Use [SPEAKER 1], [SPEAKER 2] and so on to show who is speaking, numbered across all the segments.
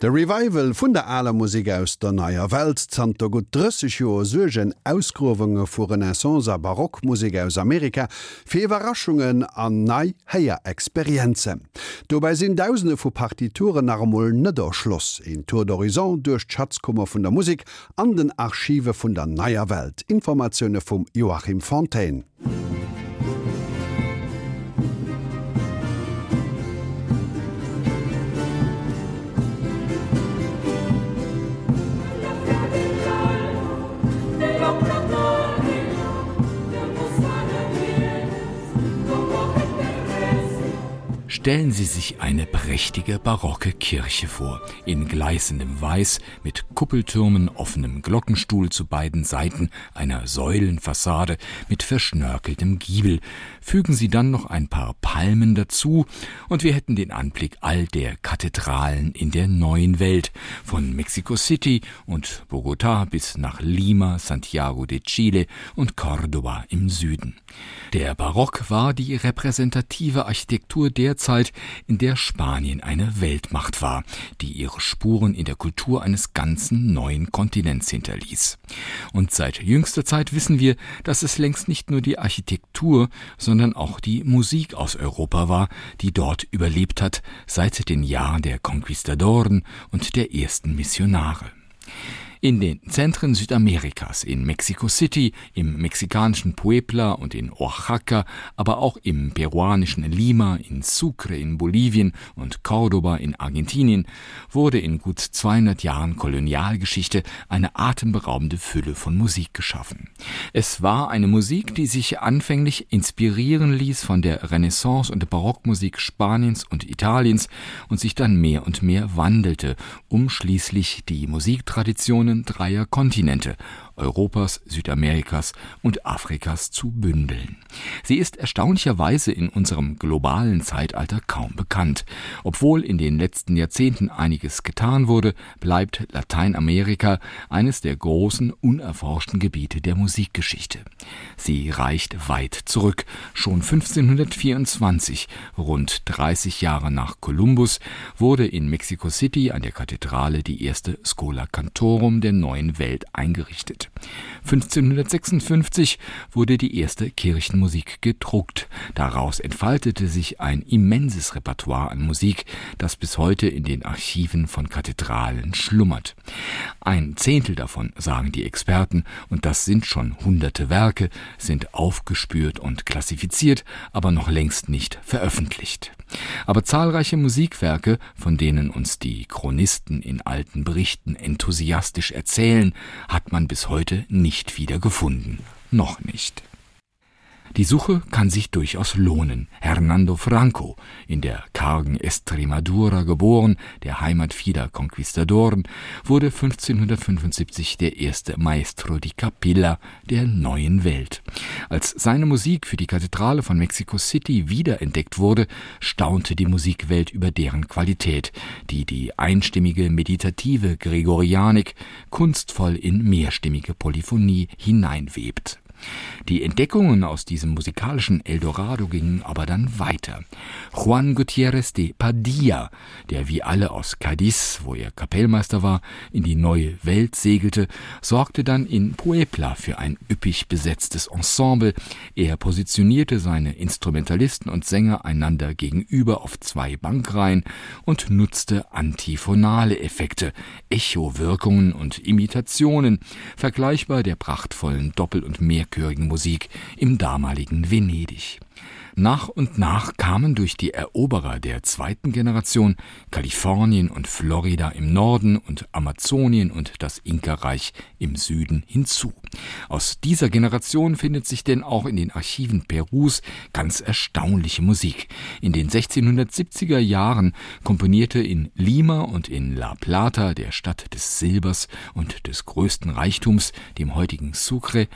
[SPEAKER 1] De Revival vun der aller Musik aus der naier Welt zanter gut dësseg Joer Sugen Ausgrowunge vu Renaissance a Barockmusik aus Amerika, fir Überraschungen an nei heier Experize. Dobei sinn Tausende vu Partituren Armoll nëderschloss en Tour d'Horizon duerch Schatzkummer vun der Musik an den Archive vun der naier Welt, Informationune vum Joachim Fontaine.
[SPEAKER 2] Stellen Sie sich eine prächtige barocke Kirche vor, in gleißendem Weiß mit Kuppeltürmen, offenem Glockenstuhl zu beiden Seiten einer Säulenfassade mit verschnörkeltem Giebel. Fügen Sie dann noch ein paar Palmen dazu und wir hätten den Anblick all der Kathedralen in der neuen Welt, von Mexico City und Bogotá bis nach Lima, Santiago de Chile und Cordoba im Süden. Der Barock war die repräsentative Architektur der Zeit, in der Spanien eine Weltmacht war, die ihre Spuren in der Kultur eines ganzen neuen Kontinents hinterließ. Und seit jüngster Zeit wissen wir, dass es längst nicht nur die Architektur, sondern auch die Musik aus Europa war, die dort überlebt hat seit den Jahren der Konquistadoren und der ersten Missionare. In den Zentren Südamerikas, in Mexico City, im mexikanischen Puebla und in Oaxaca, aber auch im peruanischen Lima, in Sucre in Bolivien und Cordoba in Argentinien, wurde in gut 200 Jahren Kolonialgeschichte eine atemberaubende Fülle von Musik geschaffen. Es war eine Musik, die sich anfänglich inspirieren ließ von der Renaissance und der Barockmusik Spaniens und Italiens und sich dann mehr und mehr wandelte, um schließlich die Musiktradition Nationen dreier Kontinente Europas, Südamerikas und Afrikas zu bündeln. Sie ist erstaunlicherweise in unserem globalen Zeitalter kaum bekannt. Obwohl in den letzten Jahrzehnten einiges getan wurde, bleibt Lateinamerika eines der großen unerforschten Gebiete der Musikgeschichte. Sie reicht weit zurück. Schon 1524, rund 30 Jahre nach Kolumbus, wurde in Mexico City an der Kathedrale die erste Schola Cantorum der neuen Welt eingerichtet. 1556 wurde die erste Kirchenmusik gedruckt. Daraus entfaltete sich ein immenses Repertoire an Musik, das bis heute in den Archiven von Kathedralen schlummert. Ein Zehntel davon, sagen die Experten, und das sind schon hunderte Werke, sind aufgespürt und klassifiziert, aber noch längst nicht veröffentlicht. Aber zahlreiche Musikwerke, von denen uns die Chronisten in alten Berichten enthusiastisch erzählen, hat man bis heute nicht wieder gefunden. Noch nicht. Die Suche kann sich durchaus lohnen. Hernando Franco, in der kargen Estremadura geboren, der Heimat vieler Conquistadoren, wurde 1575 der erste Maestro di Capilla der neuen Welt. Als seine Musik für die Kathedrale von Mexico City wiederentdeckt wurde, staunte die Musikwelt über deren Qualität, die die einstimmige meditative Gregorianik kunstvoll in mehrstimmige Polyphonie hineinwebt. Die Entdeckungen aus diesem musikalischen Eldorado gingen aber dann weiter. Juan Gutierrez de Padilla, der wie alle aus Cadiz, wo er Kapellmeister war, in die neue Welt segelte, sorgte dann in Puebla für ein üppig besetztes Ensemble. Er positionierte seine Instrumentalisten und Sänger einander gegenüber auf zwei Bankreihen und nutzte antiphonale Effekte, Echowirkungen und Imitationen, vergleichbar der prachtvollen Doppel- und mehrchörigen Musik im damaligen Venedig. Nach und nach kamen durch die Eroberer der zweiten Generation Kalifornien und Florida im Norden und Amazonien und das Inka-Reich im Süden hinzu. Aus dieser Generation findet sich denn auch in den Archiven Perus ganz erstaunliche Musik. In den 1670er Jahren komponierte in Lima und in La Plata, der Stadt des Silbers und des größten Reichtums, dem heutigen Sucre,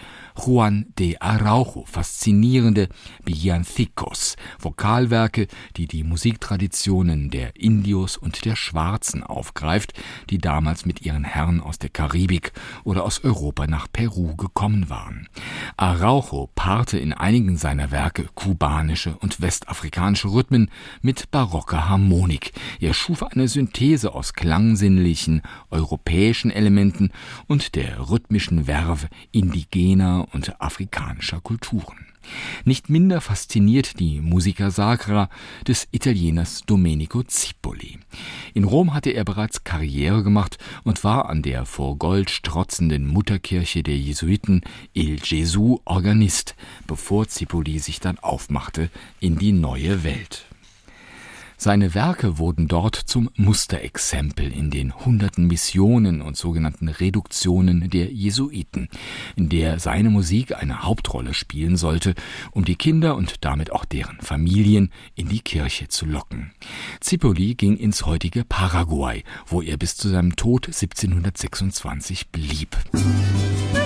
[SPEAKER 2] Juan de Araujo faszinierende Bianthicos, Vokalwerke, die die Musiktraditionen der Indios und der Schwarzen aufgreift, die damals mit ihren Herren aus der Karibik oder aus Europa nach Peru Peru gekommen waren. Araujo paarte in einigen seiner Werke kubanische und westafrikanische Rhythmen mit barocker Harmonik. Er schuf eine Synthese aus klangsinnlichen europäischen Elementen und der rhythmischen Werve indigener und afrikanischer Kulturen. Nicht minder fasziniert die Musiker Sacra des Italieners Domenico Zipoli. In Rom hatte er bereits Karriere gemacht und war an der vor Gold strotzenden Mutterkirche der Jesuiten Il Gesù Organist, bevor Zipoli sich dann aufmachte in die neue Welt. Seine Werke wurden dort zum Musterexempel in den hunderten Missionen und sogenannten Reduktionen der Jesuiten, in der seine Musik eine Hauptrolle spielen sollte, um die Kinder und damit auch deren Familien in die Kirche zu locken. Zipoli ging ins heutige Paraguay, wo er bis zu seinem Tod 1726 blieb. Musik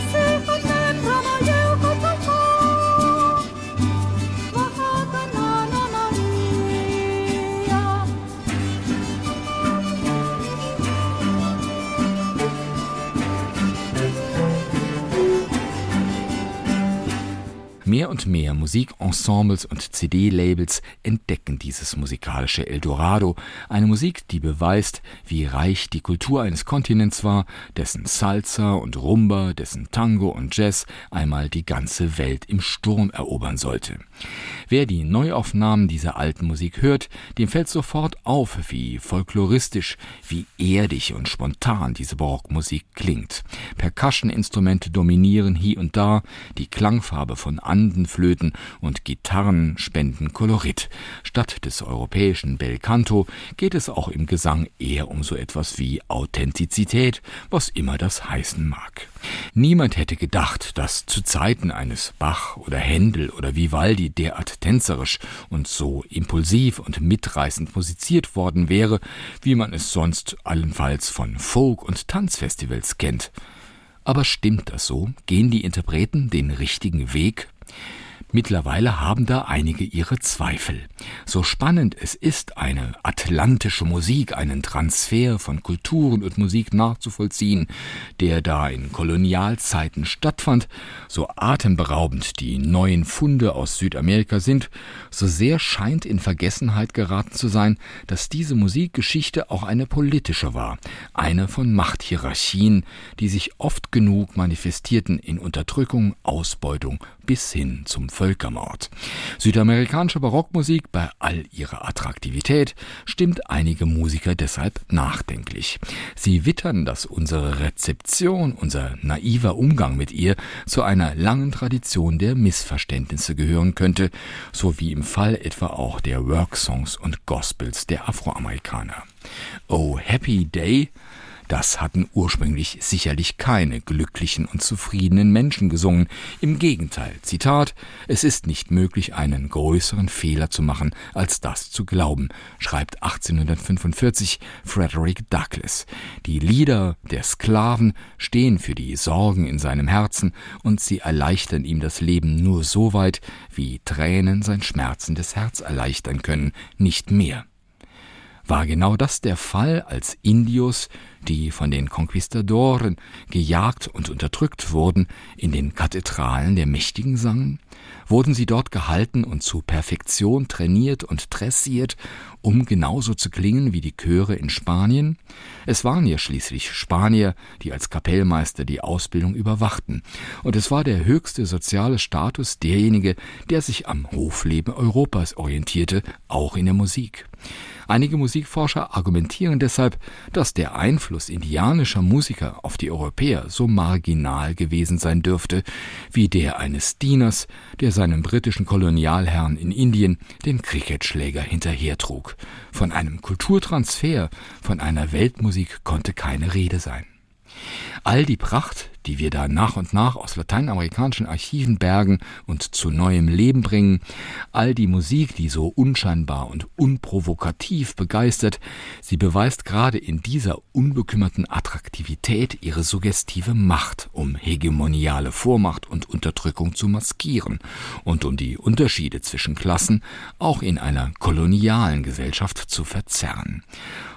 [SPEAKER 2] Mehr und mehr Musikensembles und CD-Labels entdecken dieses musikalische Eldorado, eine Musik, die beweist, wie reich die Kultur eines Kontinents war, dessen Salsa und Rumba, dessen Tango und Jazz einmal die ganze Welt im Sturm erobern sollte. Wer die Neuaufnahmen dieser alten Musik hört, dem fällt sofort auf, wie folkloristisch, wie erdig und spontan diese Barockmusik klingt. Percussion-Instrumente dominieren hier und da, die Klangfarbe von Andenflöten und Gitarren spenden Kolorit. Statt des europäischen Bel Canto geht es auch im Gesang eher um so etwas wie Authentizität, was immer das heißen mag. Niemand hätte gedacht, dass zu Zeiten eines Bach oder Händel oder Vivaldi derart tänzerisch und so impulsiv und mitreißend musiziert worden wäre, wie man es sonst allenfalls von Folk- und Tanzfestivals kennt. Aber stimmt das so? Gehen die Interpreten den richtigen Weg? Mittlerweile haben da einige ihre Zweifel. So spannend es ist, eine atlantische Musik, einen Transfer von Kulturen und Musik nachzuvollziehen, der da in Kolonialzeiten stattfand, so atemberaubend die neuen Funde aus Südamerika sind, so sehr scheint in Vergessenheit geraten zu sein, dass diese Musikgeschichte auch eine politische war, eine von Machthierarchien, die sich oft genug manifestierten in Unterdrückung, Ausbeutung bis hin zum Völkermord. Südamerikanische Barockmusik bei all ihrer Attraktivität stimmt einige Musiker deshalb nachdenklich. Sie wittern, dass unsere Rezeption, unser naiver Umgang mit ihr zu einer langen Tradition der Missverständnisse gehören könnte, so wie im Fall etwa auch der Worksongs und Gospels der Afroamerikaner. Oh Happy Day das hatten ursprünglich sicherlich keine glücklichen und zufriedenen Menschen gesungen. Im Gegenteil, Zitat, es ist nicht möglich, einen größeren Fehler zu machen, als das zu glauben, schreibt 1845 Frederick Douglass. Die Lieder der Sklaven stehen für die Sorgen in seinem Herzen und sie erleichtern ihm das Leben nur so weit, wie Tränen sein schmerzendes Herz erleichtern können, nicht mehr. War genau das der Fall, als Indios, die von den Konquistadoren gejagt und unterdrückt wurden, in den Kathedralen der Mächtigen sangen? Wurden sie dort gehalten und zu Perfektion trainiert und dressiert, um genauso zu klingen wie die Chöre in Spanien? Es waren ja schließlich Spanier, die als Kapellmeister die Ausbildung überwachten, und es war der höchste soziale Status derjenige, der sich am Hofleben Europas orientierte, auch in der Musik. Einige Musikforscher argumentieren deshalb, dass der Einfluss indianischer Musiker auf die Europäer so marginal gewesen sein dürfte, wie der eines Dieners, der seinem britischen Kolonialherrn in Indien den Cricketschläger hinterhertrug. Von einem Kulturtransfer, von einer Weltmusik konnte keine Rede sein. All die Pracht, die wir da nach und nach aus lateinamerikanischen Archiven bergen und zu neuem Leben bringen, all die Musik, die so unscheinbar und unprovokativ begeistert, sie beweist gerade in dieser unbekümmerten Attraktivität ihre suggestive Macht, um hegemoniale Vormacht und Unterdrückung zu maskieren und um die Unterschiede zwischen Klassen auch in einer kolonialen Gesellschaft zu verzerren.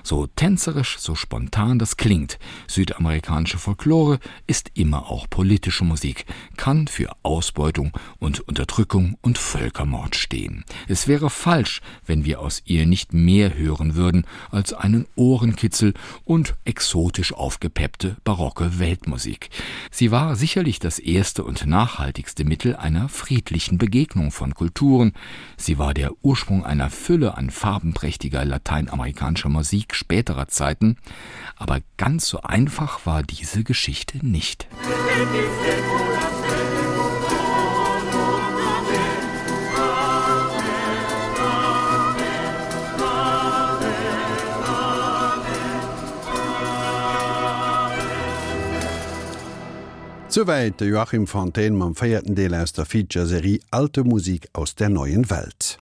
[SPEAKER 2] So tänzerisch, so spontan das klingt. Südamerikanische Folklore ist immer auch politische Musik, kann für Ausbeutung und Unterdrückung und Völkermord stehen. Es wäre falsch, wenn wir aus ihr nicht mehr hören würden als einen Ohrenkitzel und exotisch aufgepeppte barocke Weltmusik. Sie war sicherlich das erste und nachhaltigste Mittel einer friedlichen Begegnung von Kulturen. Sie war der Ursprung einer Fülle an farbenprächtiger lateinamerikanischer Musik späterer Zeiten, aber ganz so einfach war diese Geschichte nicht.
[SPEAKER 1] Soweit Joachim Fontaine mam feierten Deel aus der Featureserie Alte Musik aus der neuen Welt.